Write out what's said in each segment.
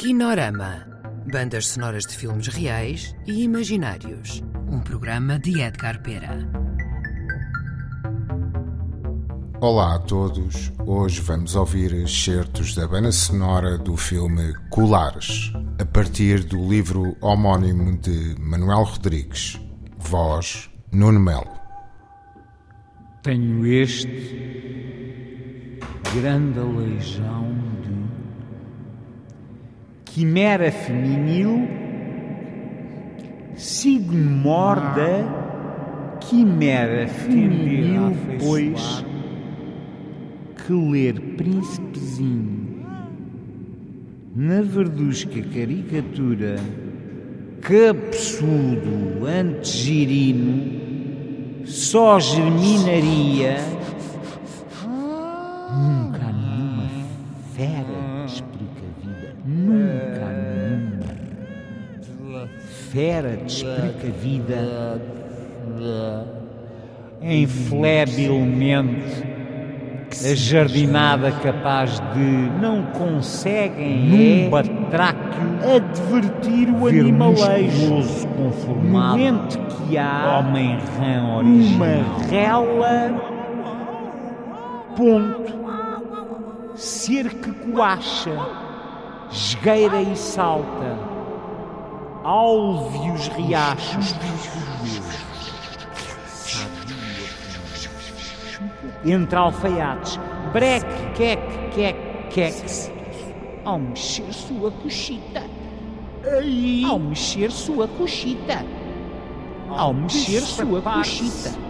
Kinorama. Bandas sonoras de filmes reais e imaginários. Um programa de Edgar Pera. Olá a todos. Hoje vamos ouvir excertos da banda sonora do filme Colares, a partir do livro homónimo de Manuel Rodrigues. Voz Nuno Melo. Tenho este grande aleijão quimera feminil, sigmorda, quimera feminil, pois que ler príncipezinho. Na verdusca caricatura capsudo antegirino só germinaria fera que explica a vida inflebilmente a jardinada capaz de não conseguem num é batráquio advertir o animalejo. conformado momento que há homem rã original. uma rela ponto. Ser que coacha esgueira e salta alve os riachos entre alfaiates. Brec, quec, quec, quex. Ao mexer sua coxita. Aí. Ao mexer sua coxita. Ao mexer sua coxita.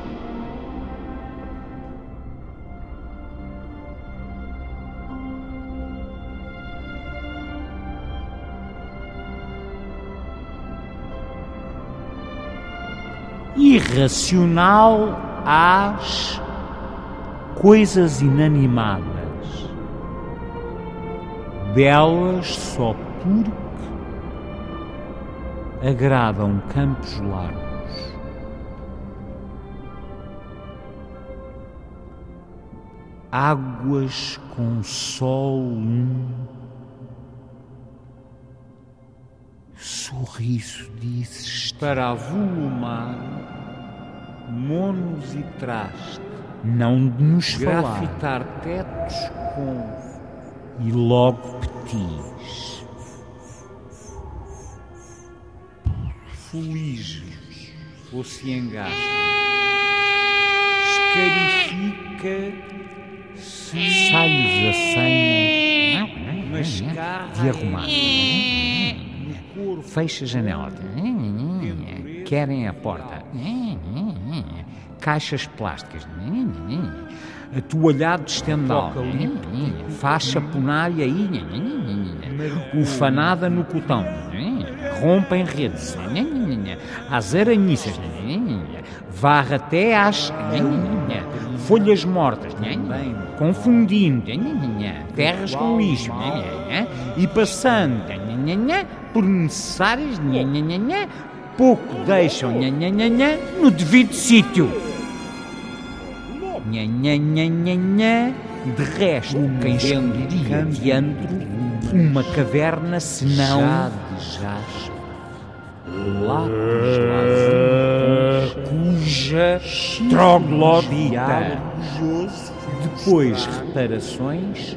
Irracional às coisas inanimadas, belas só porque agradam campos largos. Águas com sol um sorriso dizes para avolumar monos e traste não de nos grafitar falar. tetos com e logo petis. Fulige ou se engasga, escarifica, sai-lhes a senha, de arrumar. Fecha a janela. Querem a porta. Caixas plásticas, atoalhado de estendal, faixa punária aí, ufanada no cotão, rompem redes, as aranhiças, varra até às folhas mortas, confundindo. Terras com lixo e passando por necessárias pouco deixam no devido sítio. Nha, nha, nha, nha, nha. De resto, quem esconderia diante uma caverna senão já de jaspe, lápis cuja troglodita, depois reparações,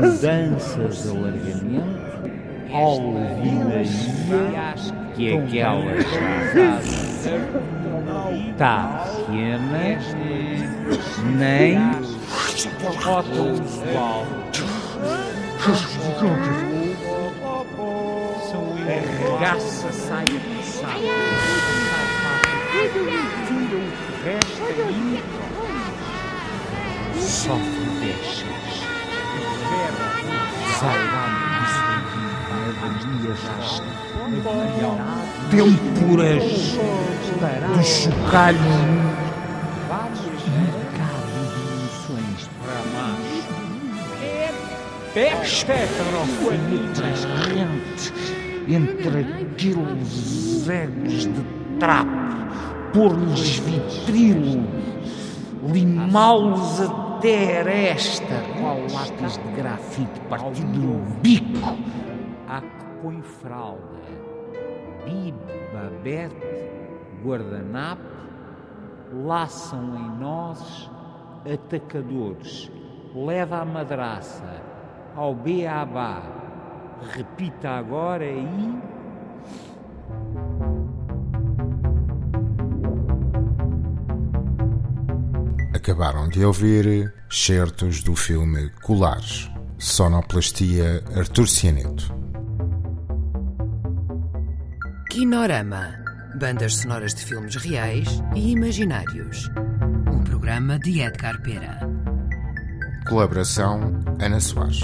mudanças, alargamento, alvenaria, que é aquela já está pequena, nem usual. Arregaça a saia passada, tira o resto aí, sofre deixas, sairá temporas de chocalho. Mercado de emoções para macho peste transcorrente entre aqueles egos de trapo pôr-lhes vitrilo limá-los até esta qual lápis de grafite partido no bico há que põe fralda, bib, babete, guardanapo, laçam em nós atacadores, leva a madraça ao beabá, repita agora e... Acabaram de ouvir certos do filme Colares, sonoplastia Artur Cianeto. Kinorama, bandas sonoras de filmes reais e imaginários. Um programa de Edgar Pera. Colaboração Ana Soares.